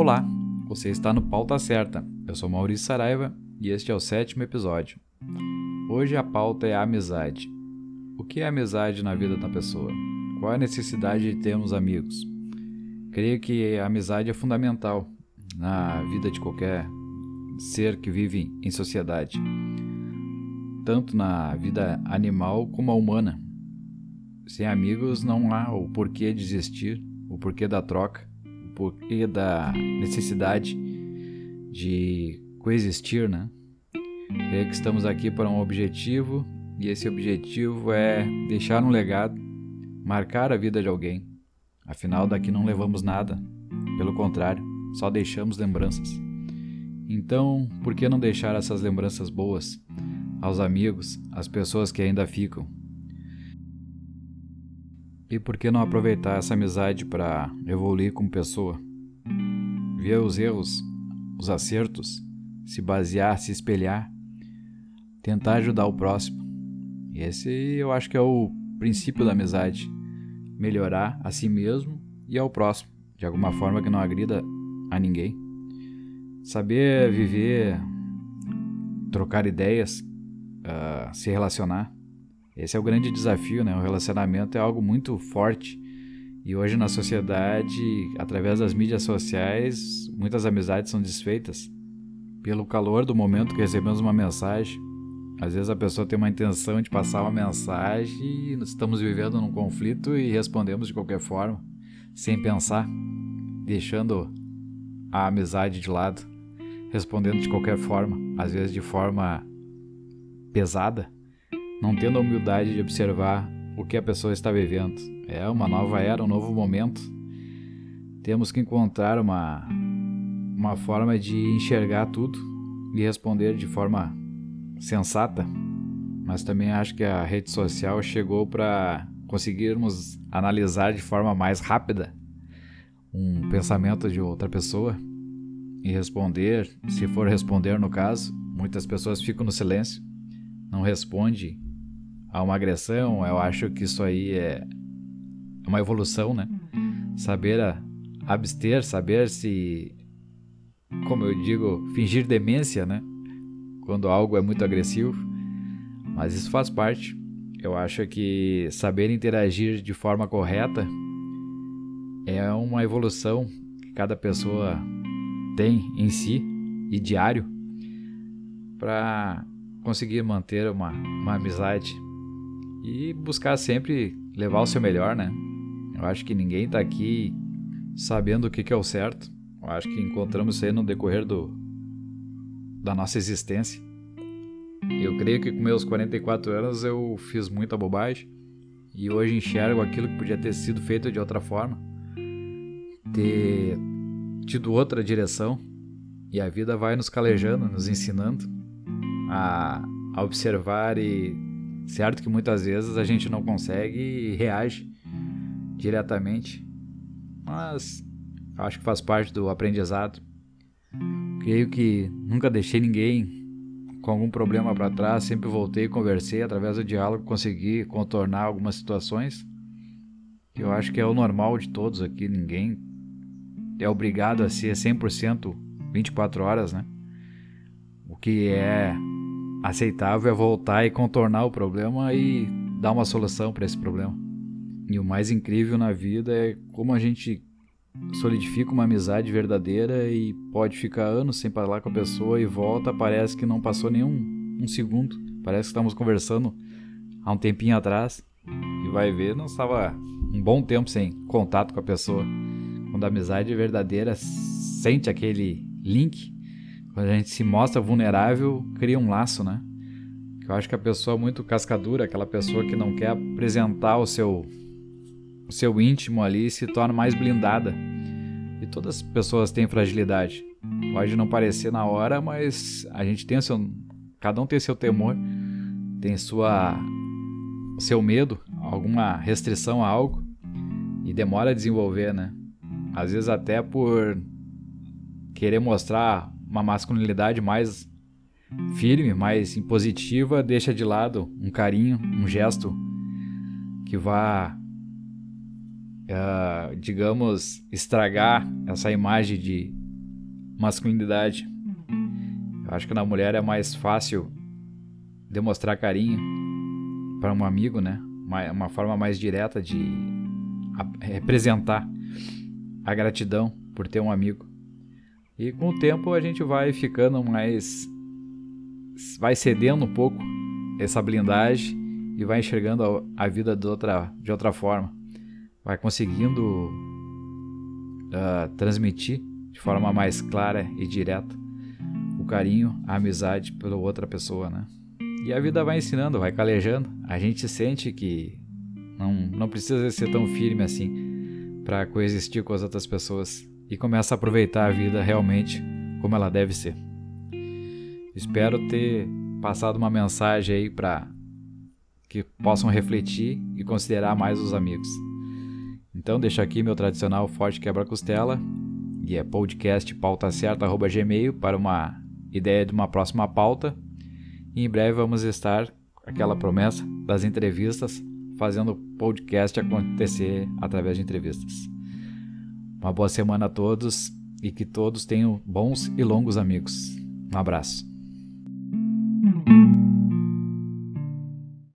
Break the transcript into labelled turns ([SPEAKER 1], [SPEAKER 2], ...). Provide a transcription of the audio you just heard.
[SPEAKER 1] Olá, você está no Pauta Certa. Eu sou Maurício Saraiva e este é o sétimo episódio. Hoje a pauta é a amizade. O que é amizade na vida da pessoa? Qual a necessidade de termos amigos? Creio que a amizade é fundamental na vida de qualquer ser que vive em sociedade, tanto na vida animal como a humana. Sem amigos não há o porquê de existir, o porquê da troca, porquê da necessidade de coexistir, né? Creio que estamos aqui para um objetivo e esse objetivo é deixar um legado, marcar a vida de alguém. Afinal, daqui não levamos nada, pelo contrário, só deixamos lembranças. Então, por que não deixar essas lembranças boas aos amigos, às pessoas que ainda ficam? E por que não aproveitar essa amizade para evoluir como pessoa? Ver os erros, os acertos, se basear, se espelhar, tentar ajudar o próximo. Esse eu acho que é o princípio da amizade: melhorar a si mesmo e ao próximo, de alguma forma que não agrida a ninguém. Saber viver, trocar ideias, uh, se relacionar. Esse é o grande desafio, né? O relacionamento é algo muito forte. E hoje na sociedade, através das mídias sociais, muitas amizades são desfeitas. Pelo calor do momento que recebemos uma mensagem, às vezes a pessoa tem uma intenção de passar uma mensagem e estamos vivendo num conflito e respondemos de qualquer forma, sem pensar, deixando a amizade de lado, respondendo de qualquer forma, às vezes de forma pesada, não tendo a humildade de observar o que a pessoa está vivendo. É uma nova era, um novo momento. Temos que encontrar uma, uma forma de enxergar tudo e responder de forma sensata, mas também acho que a rede social chegou para conseguirmos analisar de forma mais rápida um pensamento de outra pessoa e responder, se for responder no caso, muitas pessoas ficam no silêncio, não responde a uma agressão. Eu acho que isso aí é uma evolução, né? Saber abster, saber se, como eu digo, fingir demência, né? quando algo é muito agressivo, mas isso faz parte. Eu acho que saber interagir de forma correta é uma evolução que cada pessoa tem em si e diário para conseguir manter uma, uma amizade e buscar sempre levar o seu melhor, né? Eu acho que ninguém está aqui sabendo o que, que é o certo. Eu acho que encontramos isso aí no decorrer do, da nossa existência. Eu creio que com meus 44 anos eu fiz muita bobagem e hoje enxergo aquilo que podia ter sido feito de outra forma, ter tido outra direção e a vida vai nos calejando, nos ensinando a, a observar e certo que muitas vezes a gente não consegue e reage diretamente, mas acho que faz parte do aprendizado. Creio que nunca deixei ninguém com algum problema para trás, sempre voltei, conversei, através do diálogo consegui contornar algumas situações. Eu acho que é o normal de todos aqui, ninguém é obrigado a ser 100% 24 horas, né? O que é aceitável é voltar e contornar o problema e dar uma solução para esse problema. E o mais incrível na vida é como a gente solidifica uma amizade verdadeira e pode ficar anos sem falar com a pessoa e volta, parece que não passou nenhum um segundo. Parece que estamos conversando há um tempinho atrás e vai ver, não estava um bom tempo sem contato com a pessoa. Quando a amizade verdadeira sente aquele link, quando a gente se mostra vulnerável, cria um laço, né? Eu acho que a pessoa muito cascadura, aquela pessoa que não quer apresentar o seu o seu íntimo ali se torna mais blindada. E todas as pessoas têm fragilidade. Pode não parecer na hora, mas a gente tem o seu. Cada um tem seu temor, tem sua seu medo, alguma restrição a algo e demora a desenvolver, né? Às vezes até por querer mostrar uma masculinidade mais firme, mais impositiva, deixa de lado um carinho, um gesto que vá uh, digamos, estragar essa imagem de, masculinidade. Eu acho que na mulher é mais fácil demonstrar carinho para um amigo, né? Uma, uma forma mais direta de representar a gratidão por ter um amigo. E com o tempo a gente vai ficando mais. vai cedendo um pouco essa blindagem e vai enxergando a, vida de outra, de outra forma. Vai conseguindo uh, transmitir de forma mais clara e direta o carinho, a amizade pela outra pessoa, né? E a vida vai ensinando, vai calejando. A gente sente que não, não precisa ser tão firme assim para coexistir com as outras pessoas e começa a aproveitar a vida realmente como ela deve ser. Espero ter passado uma mensagem aí para que possam refletir e considerar mais os amigos. Então deixo aqui meu tradicional forte quebra-costela e é podcast gmail para uma ideia de uma próxima pauta. E em breve vamos estar aquela promessa das entrevistas, fazendo podcast acontecer através de entrevistas. Uma boa semana a todos e que todos tenham bons e longos amigos. Um abraço.